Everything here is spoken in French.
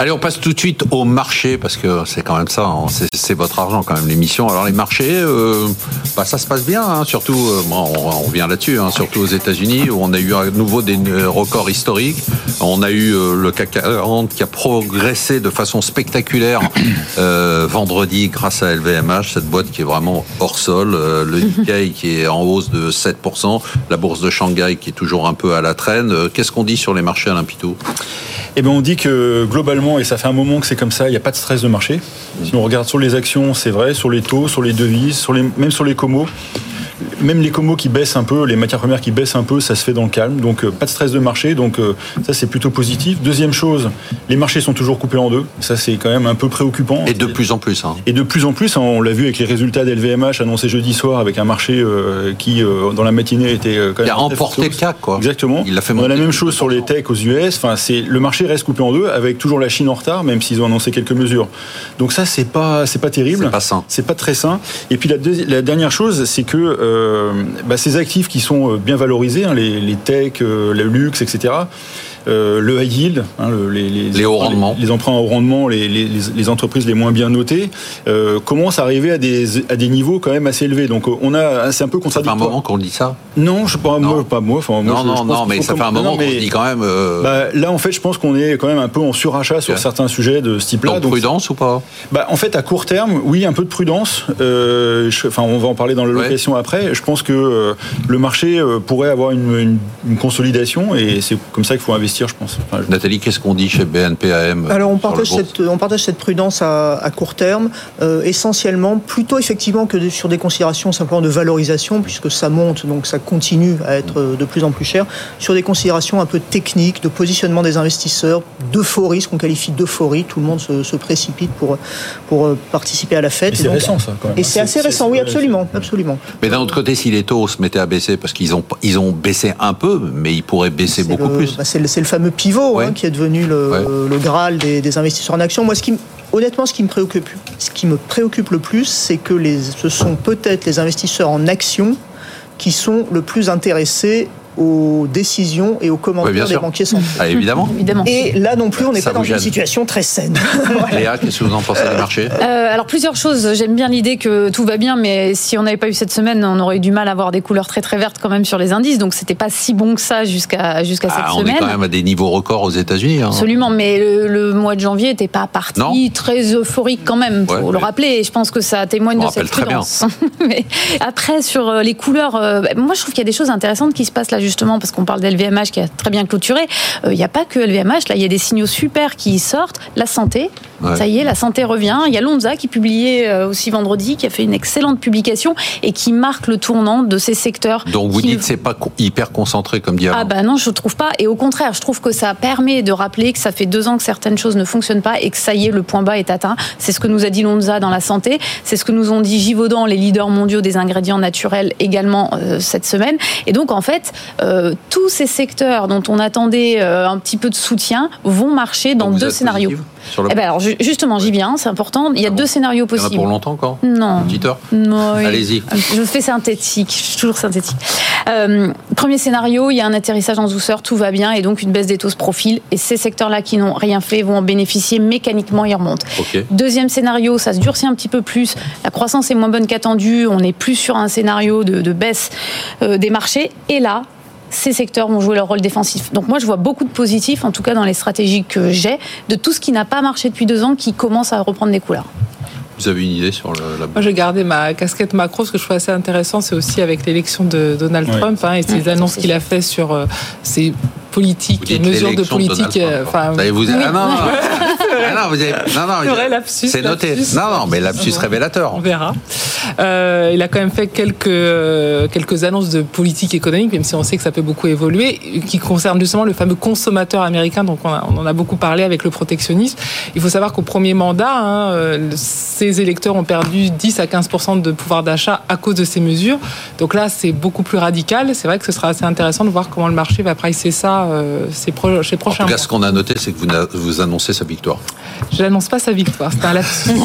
Allez, on passe tout de suite au marché parce que c'est quand même ça, hein, c'est votre argent quand même l'émission. Alors les marchés, euh, bah, ça se passe bien, hein, surtout, euh, bon, on, revient là-dessus, hein, surtout aux États-Unis où on a eu à nouveau des euh, records historiques. On a eu le CAC 40 qui a progressé de façon spectaculaire vendredi grâce à LVMH, cette boîte qui est vraiment hors sol. le Nikkei qui est en hausse de 7%, la bourse de Shanghai qui est toujours un peu à la traîne. Qu'est-ce qu'on dit sur les marchés, Alain Pitou eh bien, on dit que globalement, et ça fait un moment que c'est comme ça, il n'y a pas de stress de marché. Si on regarde sur les actions, c'est vrai, sur les taux, sur les devises, même sur les comos même les comos qui baissent un peu, les matières premières qui baissent un peu, ça se fait dans le calme. Donc euh, pas de stress de marché. Donc euh, ça c'est plutôt positif. Deuxième chose, les marchés sont toujours coupés en deux. Ça c'est quand même un peu préoccupant. Et de plus en plus. Hein. Et de plus en plus, hein, on l'a vu avec les résultats d'LVMH annoncés jeudi soir avec un marché euh, qui dans la matinée était quand même. Il a emporté le CAC quoi. Exactement. Il a fait. On a la même chose sur les techs aux US. Enfin c'est le marché reste coupé en deux avec toujours la Chine en retard, même s'ils ont annoncé quelques mesures. Donc ça c'est pas c'est pas terrible. C'est pas sain. C'est pas très sain. Et puis la, la dernière chose c'est que euh, bah, ces actifs qui sont euh, bien valorisés, hein, les, les techs, euh, le luxe, etc., euh, le high yield, hein, les, les, les, hauts rendements. les, emprunts au rendement, les, entreprises les moins bien notées, euh, commencent à arriver à des, à des niveaux quand même assez élevés. Donc on a, c'est un peu contradictoire. Ça fait un moment qu'on dit ça Non, je pas moi, pas moi. Enfin, non, non, non, mais ça fait un moment qu'on dit quand même. Euh... Bah, là, en fait, je pense qu'on est quand même un peu en surachat sur certains sujets de ce type-là. Donc, prudence ou pas? Bah, En fait, à court terme, oui, un peu de prudence. Enfin, on va en parler dans la location après. Je pense que le marché pourrait avoir une, une, une consolidation et c'est comme ça qu'il faut investir, je pense. Enfin, Nathalie, qu'est-ce qu'on dit chez BNPAM Alors on partage, cette, on partage cette prudence à, à court terme, euh, essentiellement plutôt effectivement que de, sur des considérations simplement de valorisation, puisque ça monte, donc ça continue à être de plus en plus cher, sur des considérations un peu techniques, de positionnement des investisseurs, d'euphorie, ce qu'on qualifie d'euphorie, tout le monde se, se, précipite pour, pour euh, participer à la fête. C'est récent ça quand même. Et c'est assez récent, oui absolument. absolument. Mais d'un autre côté, si les taux se mettaient à baisser, parce qu'ils ont, ils ont baissé un peu, mais ils pourraient baisser beaucoup le, plus. Bah c'est le, le fameux pivot ouais. hein, qui est devenu le, ouais. le Graal des, des, investisseurs en actions. Moi, ce qui, honnêtement, ce qui me préoccupe, ce qui me préoccupe le plus, c'est que les, ce sont peut-être les investisseurs en actions qui sont le plus intéressés aux décisions et aux commentaires oui, des banquiers centraux. Ah, évidemment. évidemment. Et là non plus, on n'est pas dans gêne. une situation très saine. voilà. Léa, qu'est-ce que vous en pensez des marchés euh, Alors plusieurs choses. J'aime bien l'idée que tout va bien, mais si on n'avait pas eu cette semaine, on aurait eu du mal à avoir des couleurs très très vertes quand même sur les indices. Donc c'était pas si bon que ça jusqu'à jusqu'à ah, cette on semaine. On est quand même à des niveaux records aux États-Unis. Hein. Absolument, mais le, le, mois de janvier n'était pas parti non. très euphorique quand même. Faut ouais, le rappeler. Et je pense que ça témoigne de cette prudence. mais après sur les couleurs, euh, moi je trouve qu'il y a des choses intéressantes qui se passent là justement parce qu'on parle LVMH qui a très bien clôturé. Il euh, n'y a pas que LVMH, là, il y a des signaux super qui sortent. La santé, ouais. ça y est, la santé revient. Il y a Lonza qui publiait euh, aussi vendredi, qui a fait une excellente publication et qui marque le tournant de ces secteurs. Donc vous qui... dites que c'est pas hyper concentré comme dit Ah bah non, je trouve pas. Et au contraire, je trouve que ça permet de rappeler que ça fait deux ans que certaines choses ne fonctionnent pas et que ça y est, le point bas est atteint. C'est ce que nous a dit Lonza dans la santé. C'est ce que nous ont dit Givaudan, les leaders mondiaux des ingrédients naturels également euh, cette semaine. Et donc en fait, euh, tous ces secteurs dont on attendait euh, un petit peu de soutien vont marcher dans deux scénarios. Sur le... eh ben alors justement, j'y viens, c'est important. Il y a ah deux scénarios possibles. Il y en a pour longtemps encore Non. Oui. Allez-y. Je fais synthétique, je suis toujours synthétique. Euh, premier scénario, il y a un atterrissage en douceur, tout va bien, et donc une baisse des taux se profile, et ces secteurs-là qui n'ont rien fait vont en bénéficier mécaniquement, ils remontent. Okay. Deuxième scénario, ça se durcit un petit peu plus, la croissance est moins bonne qu'attendue, on est plus sur un scénario de, de baisse euh, des marchés, et là, ces secteurs vont jouer leur rôle défensif. Donc moi, je vois beaucoup de positifs, en tout cas dans les stratégies que j'ai, de tout ce qui n'a pas marché depuis deux ans, qui commence à reprendre des couleurs. Vous avez une idée sur le, la... Moi, j'ai gardé ma casquette macro. Ce que je trouve assez intéressant, c'est aussi avec l'élection de Donald oui. Trump hein, et ses annonces qu'il a fait sur euh, ses politiques et mesures de politique. Euh, vous... oui. ah non, non. ah non, vous avez... non, non, c'est noté. Non, non, mais lapsus révélateur. On verra. Euh, il a quand même fait quelques quelques annonces de politique économique, même si on sait que ça peut beaucoup évoluer, qui concernent justement le fameux consommateur américain. Donc on, a, on en a beaucoup parlé avec le protectionnisme. Il faut savoir qu'au premier mandat, hein, ces électeurs ont perdu 10 à 15% de pouvoir d'achat à cause de ces mesures. Donc là, c'est beaucoup plus radical. C'est vrai que ce sera assez intéressant de voir comment le marché va pricer ça euh, ces, pro ces prochains En tout cas, mois. ce qu'on a noté, c'est que vous, vous, annoncez sa victoire. Je n'annonce pas sa victoire. C'est un lapsus.